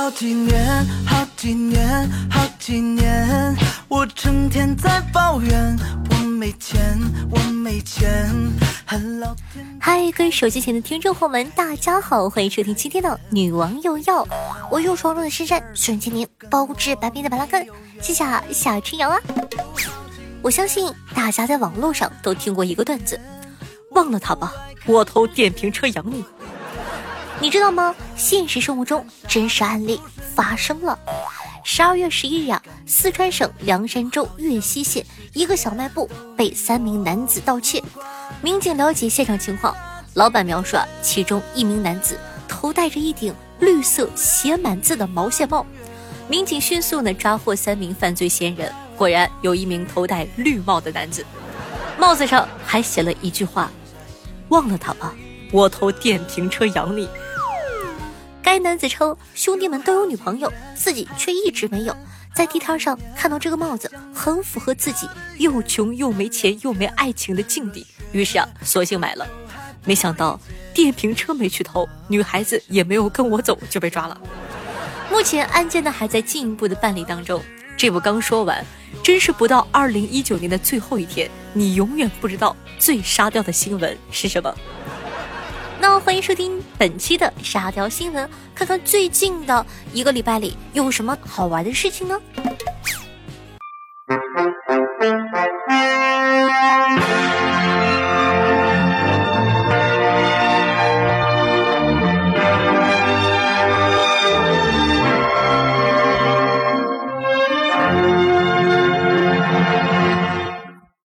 好几年，好几年，好几年，我成天在抱怨我没钱，我没钱。嗨，各位手机前的听众朋友们，大家好，欢迎收听今天的《女王又要》，我又闯入了深山，瞬间您包治百病的板蓝根，谢谢夏春阳啊！我相信大家在网络上都听过一个段子，忘了他吧，我偷电瓶车养你。你知道吗？现实生活中真实案例发生了。十二月十一日啊，四川省凉山州岳西县一个小卖部被三名男子盗窃。民警了解现场情况，老板描述啊，其中一名男子头戴着一顶绿色写满字的毛线帽。民警迅速呢抓获三名犯罪嫌疑人，果然有一名头戴绿帽的男子，帽子上还写了一句话：“忘了他吧，我偷电瓶车养你。”该男子称，兄弟们都有女朋友，自己却一直没有。在地摊上看到这个帽子，很符合自己又穷又没钱又没爱情的境地，于是啊，索性买了。没想到电瓶车没去偷，女孩子也没有跟我走就被抓了。目前案件呢还在进一步的办理当中。这不刚说完，真是不到二零一九年的最后一天，你永远不知道最沙雕的新闻是什么。欢迎收听本期的沙雕新闻，看看最近的一个礼拜里有什么好玩的事情呢？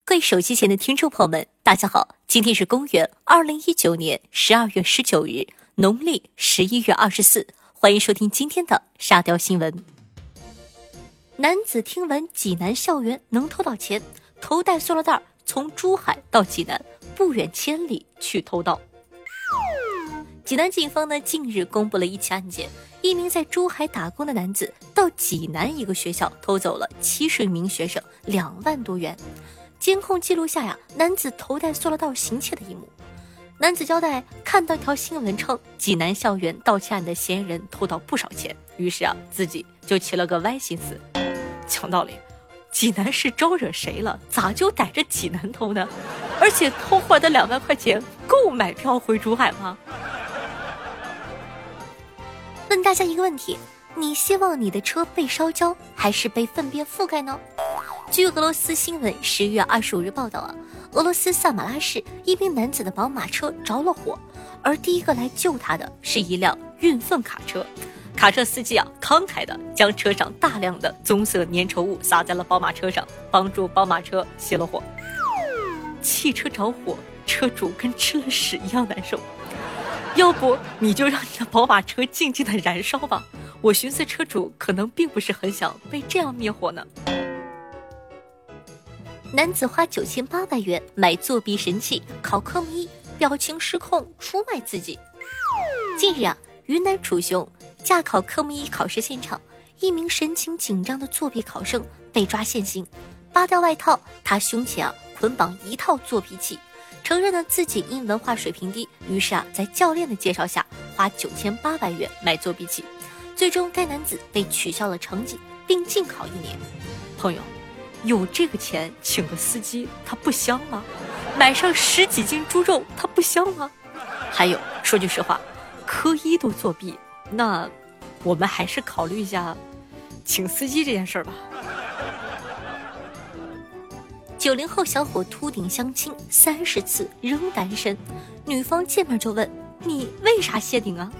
各位手机前的听众朋友们，大家好。今天是公元二零一九年十二月十九日，农历十一月二十四。欢迎收听今天的沙雕新闻。男子听闻济南校园能偷到钱，头戴塑料袋从珠海到济南，不远千里去偷盗。济南警方呢近日公布了一起案件：一名在珠海打工的男子到济南一个学校偷走了七十名学生两万多元。监控记录下呀，男子头戴塑料袋行窃的一幕。男子交代，看到一条新闻称济南校园盗窃案的嫌疑人偷到不少钱，于是啊，自己就起了个歪心思。讲道理，济南市招惹谁了？咋就逮着济南偷呢？而且偷回来的两万块钱够买票回珠海吗？问大家一个问题：你希望你的车被烧焦，还是被粪便覆盖呢？据俄罗斯新闻十月二十五日报道啊，俄罗斯萨马拉市一名男子的宝马车着了火，而第一个来救他的是一辆运粪卡车。卡车司机啊，慷慨的将车上大量的棕色粘稠物撒在了宝马车上，帮助宝马车熄了火。汽车着火，车主跟吃了屎一样难受。要不你就让你的宝马车静静的燃烧吧。我寻思车主可能并不是很想被这样灭火呢。男子花九千八百元买作弊神器考科目一，表情失控出卖自己。近日啊，云南楚雄驾考科目一考试现场，一名神情紧张的作弊考生被抓现行，扒掉外套，他胸前啊捆绑一套作弊器，承认了自己因文化水平低，于是啊在教练的介绍下花九千八百元买作弊器，最终该男子被取消了成绩，并禁考一年。朋友。有这个钱请个司机，他不香吗？买上十几斤猪肉，他不香吗？还有，说句实话，科一都作弊，那我们还是考虑一下请司机这件事儿吧。九零后小伙秃顶相亲三十次仍单身，女方见面就问你为啥谢顶啊？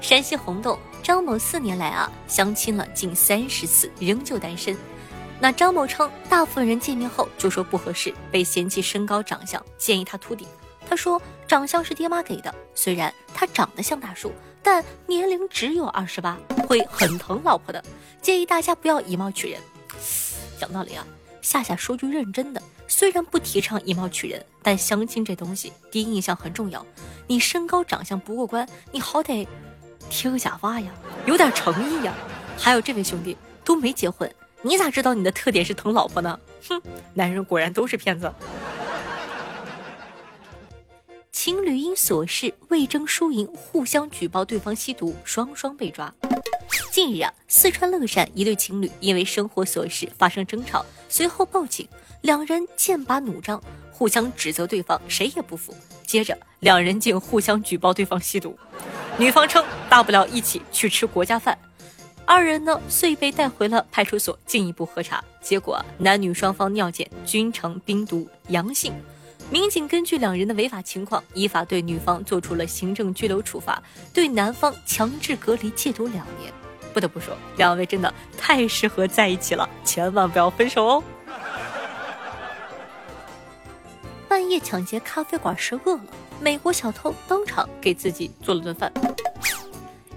山西洪洞张某四年来啊相亲了近三十次，仍旧单身。那张某称，大部分人见面后就说不合适，被嫌弃身高长相，建议他秃顶。他说，长相是爹妈给的，虽然他长得像大叔，但年龄只有二十八，会很疼老婆的，建议大家不要以貌取人。讲道理啊，夏夏说句认真的，虽然不提倡以貌取人，但相亲这东西，第一印象很重要。你身高长相不过关，你好歹贴个假发呀，有点诚意呀。还有这位兄弟都没结婚。你咋知道你的特点是疼老婆呢？哼，男人果然都是骗子。情侣因琐事未争输赢，互相举报对方吸毒，双双被抓。近日啊，四川乐山一对情侣因为生活琐事发生争吵，随后报警，两人剑拔弩张，互相指责对方，谁也不服。接着，两人竟互相举报对方吸毒。女方称大不了一起去吃国家饭，二人呢遂被带回了派出所进一步核查，结果男女双方尿检均呈冰毒阳性。民警根据两人的违法情况，依法对女方做出了行政拘留处罚，对男方强制隔离戒毒两年。不得不说，两位真的太适合在一起了，千万不要分手哦！半夜抢劫咖啡馆是饿了，美国小偷当场给自己做了顿饭。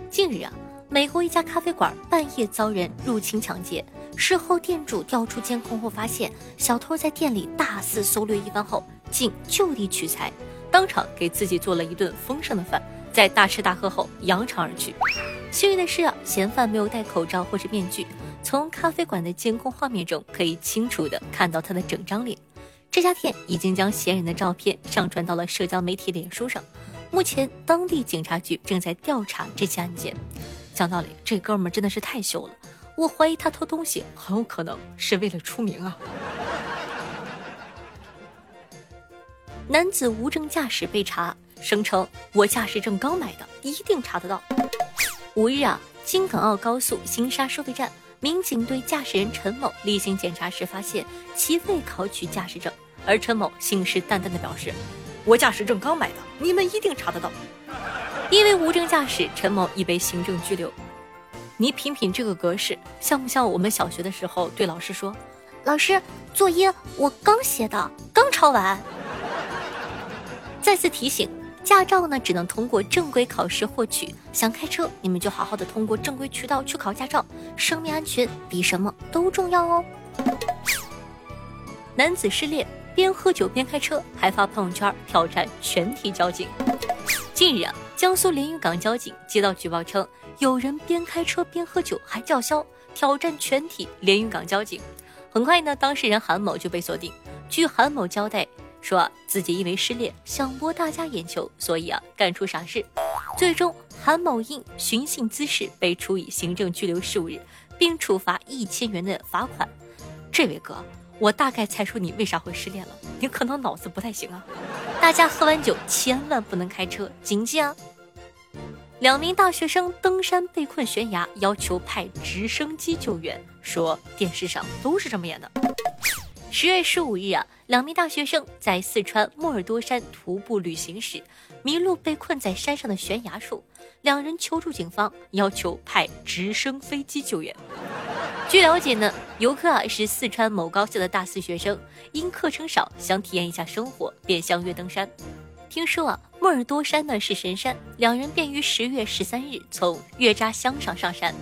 近日啊，美国一家咖啡馆半夜遭人入侵抢劫，事后店主调出监控后发现，小偷在店里大肆搜掠一番后，竟就地取材，当场给自己做了一顿丰盛的饭，在大吃大喝后扬长而去。幸运的是啊，嫌犯没有戴口罩或者面具。从咖啡馆的监控画面中，可以清楚的看到他的整张脸。这家店已经将嫌疑人的照片上传到了社交媒体脸书上。目前，当地警察局正在调查这起案件。讲道理，这哥们真的是太秀了。我怀疑他偷东西很有可能是为了出名啊。男子无证驾驶被查，声称我驾驶证刚买的，一定查得到。五日啊，京港澳高速新沙收费站，民警对驾驶人陈某例行检查时发现其未考取驾驶证，而陈某信誓旦旦地表示：“我驾驶证刚买的，你们一定查得到。”因为无证驾驶，陈某已被行政拘留。你品品这个格式，像不像我们小学的时候对老师说：“老师，作业我刚写的，刚抄完。”再次提醒。驾照呢，只能通过正规考试获取。想开车，你们就好好的通过正规渠道去考驾照。生命安全比什么都重要哦。男子失恋，边喝酒边开车，还发朋友圈挑战全体交警。近日啊，江苏连云港交警接到举报称，有人边开车边喝酒还叫嚣，挑战全体连云港交警。很快呢，当事人韩某就被锁定。据韩某交代。说自己因为失恋想博大家眼球，所以啊干出傻事。最终，韩某因寻衅滋事被处以行政拘留十五日，并处罚一千元的罚款。这位哥，我大概猜出你为啥会失恋了，你可能脑子不太行啊。大家喝完酒千万不能开车，谨记啊。两名大学生登山被困悬崖，要求派直升机救援，说电视上都是这么演的。十月十五日啊，两名大学生在四川莫尔多山徒步旅行时迷路，被困在山上的悬崖处。两人求助警方，要求派直升飞机救援。据了解呢，游客啊是四川某高校的大四学生，因课程少，想体验一下生活，便相约登山。听说啊，莫尔多山呢是神山，两人便于十月十三日从月扎乡上上山，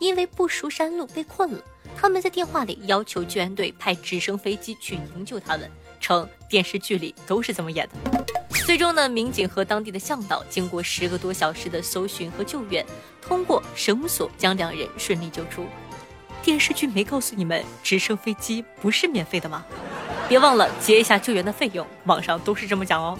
因为不熟山路被困了。他们在电话里要求救援队派直升飞机去营救他们，称电视剧里都是这么演的。最终呢，民警和当地的向导经过十个多小时的搜寻和救援，通过绳索将两人顺利救出。电视剧没告诉你们直升飞机不是免费的吗？别忘了结一下救援的费用，网上都是这么讲哦。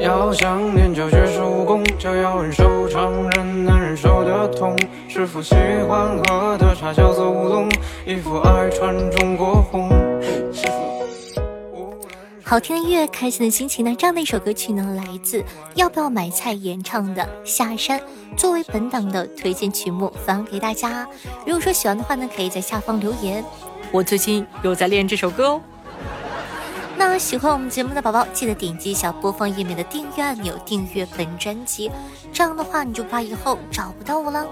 要想练就绝世武功，就要忍受，受的痛。师傅喜欢喝的茶叫做乌龙，衣服爱穿中国红。好听的音乐，开心的心情呢？这样的一首歌曲呢，来自要不要买菜演唱的《下山》，作为本档的推荐曲目，发给大家。如果说喜欢的话呢，可以在下方留言。我最近有在练这首歌哦。那喜欢我们节目的宝宝，记得点击一下播放页面的订阅按钮，订阅本专辑。这样的话，你就怕以后找不到我了。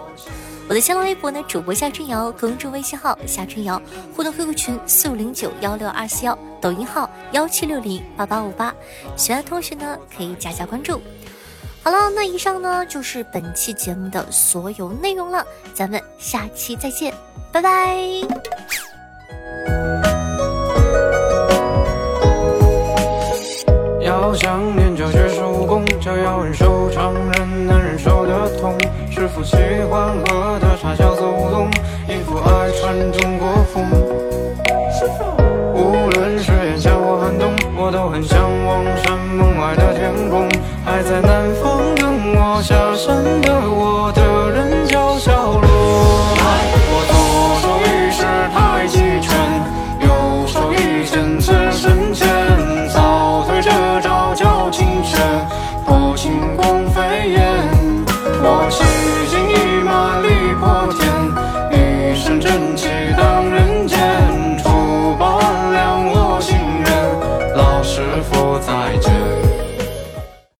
我的新浪微博呢，主播夏春瑶，公众微信号夏春瑶，互动 QQ 群四五零九幺六二四幺，抖音号幺七六零八八五八。喜欢的同学呢，可以加加关注。好了，那以上呢就是本期节目的所有内容了，咱们下期再见，拜拜。想念就绝世武功，就要忍受常人难忍受的痛。师傅喜欢喝的茶叫做乌龙，衣服爱穿中国风。无论是炎夏或寒冬，我都很向往山门外的天空。还在南方等我下山的我的人叫小鹿。左手一式太极拳，右手一剑刺。